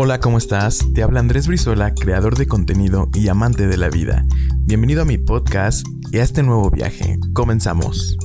Hola, ¿cómo estás? Te habla Andrés Brizuela, creador de contenido y amante de la vida. Bienvenido a mi podcast y a este nuevo viaje. Comenzamos.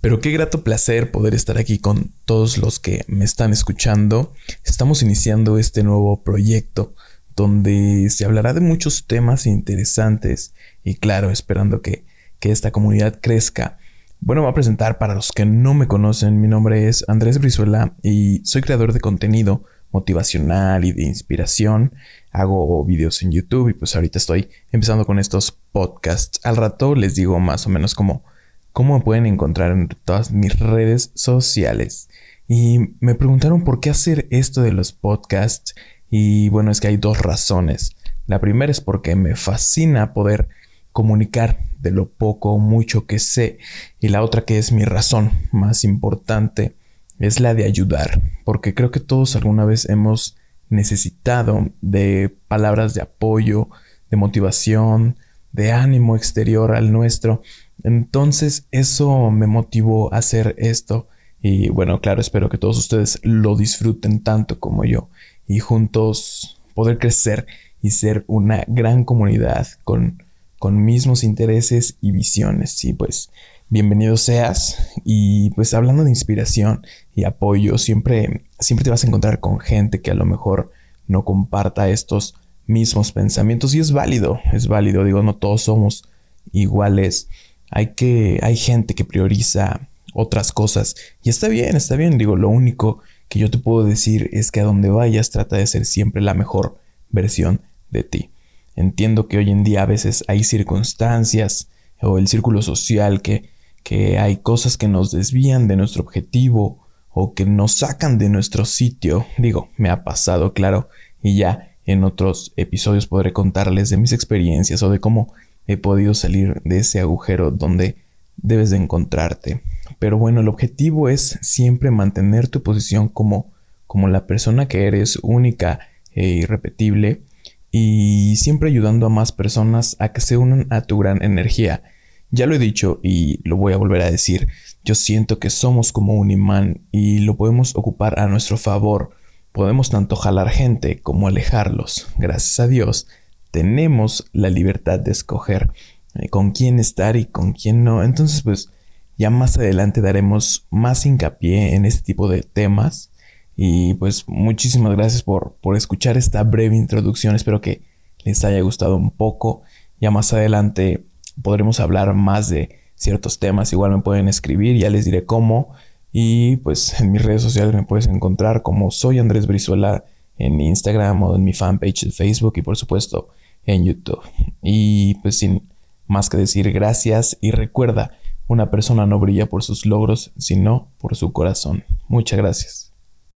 Pero qué grato placer poder estar aquí con todos los que me están escuchando. Estamos iniciando este nuevo proyecto donde se hablará de muchos temas interesantes y claro, esperando que, que esta comunidad crezca. Bueno, voy a presentar para los que no me conocen. Mi nombre es Andrés Brizuela y soy creador de contenido motivacional y de inspiración. Hago videos en YouTube y pues ahorita estoy empezando con estos podcasts. Al rato les digo más o menos cómo, cómo me pueden encontrar en todas mis redes sociales. Y me preguntaron por qué hacer esto de los podcasts. Y bueno, es que hay dos razones. La primera es porque me fascina poder comunicar de lo poco o mucho que sé. Y la otra que es mi razón más importante es la de ayudar, porque creo que todos alguna vez hemos necesitado de palabras de apoyo, de motivación, de ánimo exterior al nuestro. Entonces eso me motivó a hacer esto y bueno, claro, espero que todos ustedes lo disfruten tanto como yo y juntos poder crecer y ser una gran comunidad con con mismos intereses y visiones. Y pues bienvenido seas. Y pues hablando de inspiración y apoyo, siempre, siempre te vas a encontrar con gente que a lo mejor no comparta estos mismos pensamientos. Y es válido, es válido. Digo, no todos somos iguales. Hay que, hay gente que prioriza otras cosas. Y está bien, está bien. Digo, lo único que yo te puedo decir es que a donde vayas trata de ser siempre la mejor versión de ti. Entiendo que hoy en día a veces hay circunstancias o el círculo social que, que hay cosas que nos desvían de nuestro objetivo o que nos sacan de nuestro sitio. Digo, me ha pasado, claro, y ya en otros episodios podré contarles de mis experiencias o de cómo he podido salir de ese agujero donde debes de encontrarte. Pero bueno, el objetivo es siempre mantener tu posición como, como la persona que eres única e irrepetible y siempre ayudando a más personas a que se unan a tu gran energía. Ya lo he dicho y lo voy a volver a decir, yo siento que somos como un imán y lo podemos ocupar a nuestro favor. Podemos tanto jalar gente como alejarlos. Gracias a Dios, tenemos la libertad de escoger eh, con quién estar y con quién no. Entonces, pues ya más adelante daremos más hincapié en este tipo de temas y pues muchísimas gracias por, por escuchar esta breve introducción. Espero que les haya gustado un poco. Ya más adelante podremos hablar más de ciertos temas. Igual me pueden escribir, ya les diré cómo. Y pues en mis redes sociales me puedes encontrar como soy Andrés Brizuela en Instagram o en mi fanpage de Facebook y por supuesto en YouTube. Y pues sin más que decir gracias y recuerda, una persona no brilla por sus logros, sino por su corazón. Muchas gracias.